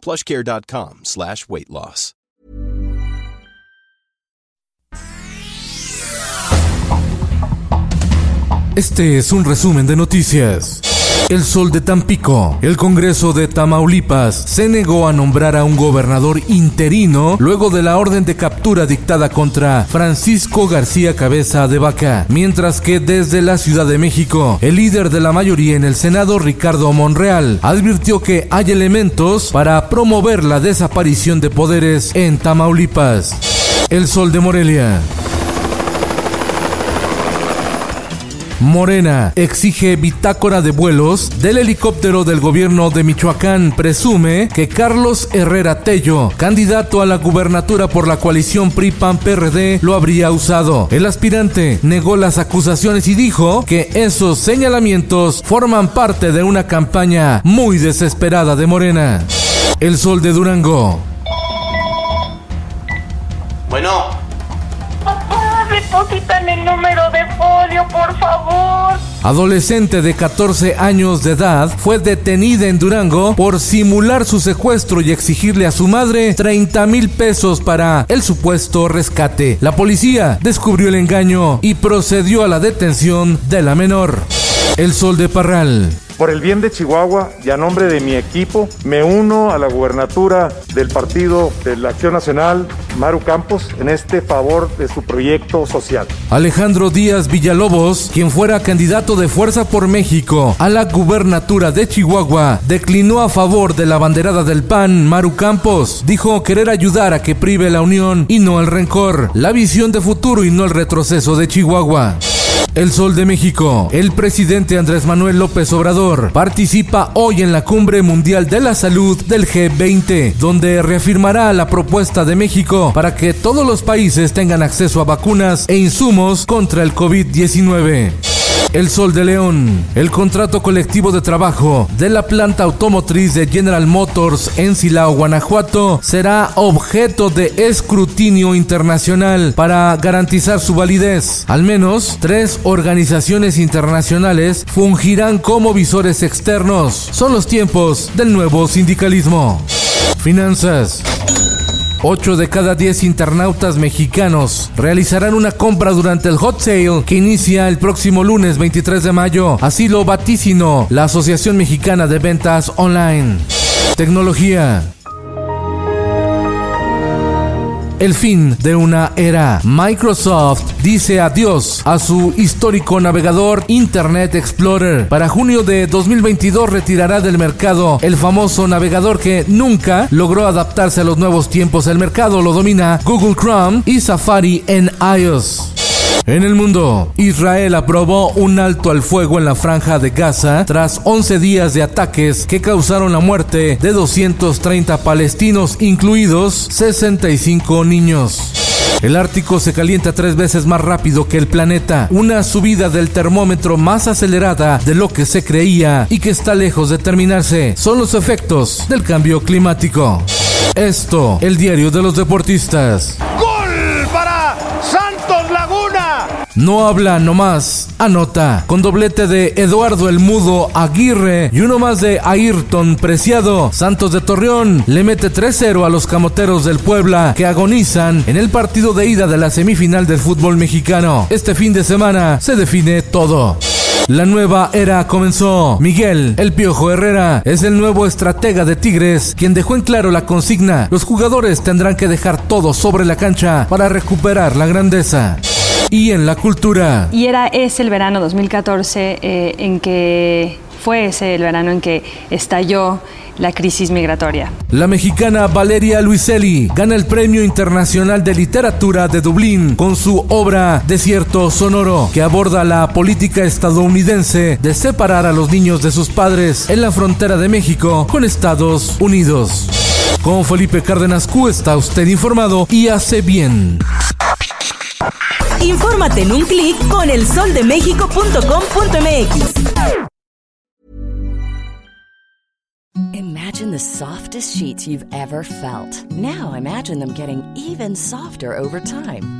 plushcare.com slash weight loss. Este es un resumen de noticias. El Sol de Tampico. El Congreso de Tamaulipas se negó a nombrar a un gobernador interino luego de la orden de captura dictada contra Francisco García Cabeza de Vaca, mientras que desde la Ciudad de México, el líder de la mayoría en el Senado, Ricardo Monreal, advirtió que hay elementos para promover la desaparición de poderes en Tamaulipas. El Sol de Morelia. Morena exige bitácora de vuelos del helicóptero del gobierno de Michoacán. Presume que Carlos Herrera Tello, candidato a la gubernatura por la coalición PRI-PAN-PRD, lo habría usado. El aspirante negó las acusaciones y dijo que esos señalamientos forman parte de una campaña muy desesperada de Morena. El Sol de Durango. Bueno. Depositan el número de por favor. Adolescente de 14 años de edad fue detenida en Durango por simular su secuestro y exigirle a su madre 30 mil pesos para el supuesto rescate. La policía descubrió el engaño y procedió a la detención de la menor. El Sol de Parral. Por el bien de Chihuahua y a nombre de mi equipo, me uno a la gubernatura del Partido de la Acción Nacional, Maru Campos, en este favor de su proyecto social. Alejandro Díaz Villalobos, quien fuera candidato de Fuerza por México a la gubernatura de Chihuahua, declinó a favor de la banderada del PAN, Maru Campos. Dijo querer ayudar a que prive la unión y no el rencor, la visión de futuro y no el retroceso de Chihuahua. El Sol de México. El presidente Andrés Manuel López Obrador participa hoy en la Cumbre Mundial de la Salud del G20, donde reafirmará la propuesta de México para que todos los países tengan acceso a vacunas e insumos contra el COVID-19. El Sol de León. El contrato colectivo de trabajo de la planta automotriz de General Motors en Silao, Guanajuato, será objeto de escrutinio internacional para garantizar su validez. Al menos tres organizaciones internacionales fungirán como visores externos. Son los tiempos del nuevo sindicalismo. Finanzas. 8 de cada 10 internautas mexicanos realizarán una compra durante el hot sale que inicia el próximo lunes 23 de mayo. Así lo vaticinó la Asociación Mexicana de Ventas Online. Tecnología el fin de una era. Microsoft dice adiós a su histórico navegador Internet Explorer. Para junio de 2022 retirará del mercado el famoso navegador que nunca logró adaptarse a los nuevos tiempos. El mercado lo domina Google Chrome y Safari en iOS. En el mundo, Israel aprobó un alto al fuego en la franja de Gaza tras 11 días de ataques que causaron la muerte de 230 palestinos, incluidos 65 niños. El Ártico se calienta tres veces más rápido que el planeta, una subida del termómetro más acelerada de lo que se creía y que está lejos de terminarse. Son los efectos del cambio climático. Esto, el diario de los deportistas. No habla nomás, anota. Con doblete de Eduardo el Mudo Aguirre y uno más de Ayrton Preciado, Santos de Torreón le mete 3-0 a los camoteros del Puebla que agonizan en el partido de ida de la semifinal del fútbol mexicano. Este fin de semana se define todo. La nueva era comenzó. Miguel, el Piojo Herrera, es el nuevo estratega de Tigres, quien dejó en claro la consigna. Los jugadores tendrán que dejar todo sobre la cancha para recuperar la grandeza y en la cultura. Y era ese el verano 2014 eh, en que fue ese el verano en que estalló la crisis migratoria. La mexicana Valeria Luiselli gana el Premio Internacional de Literatura de Dublín con su obra Desierto Sonoro, que aborda la política estadounidense de separar a los niños de sus padres en la frontera de México con Estados Unidos. Con Felipe Cárdenas Q está usted informado y hace bien. Infórmate en un clic con elsoldemexico.com.mx. Imagine the softest sheets you've ever felt. Now imagine them getting even softer over time.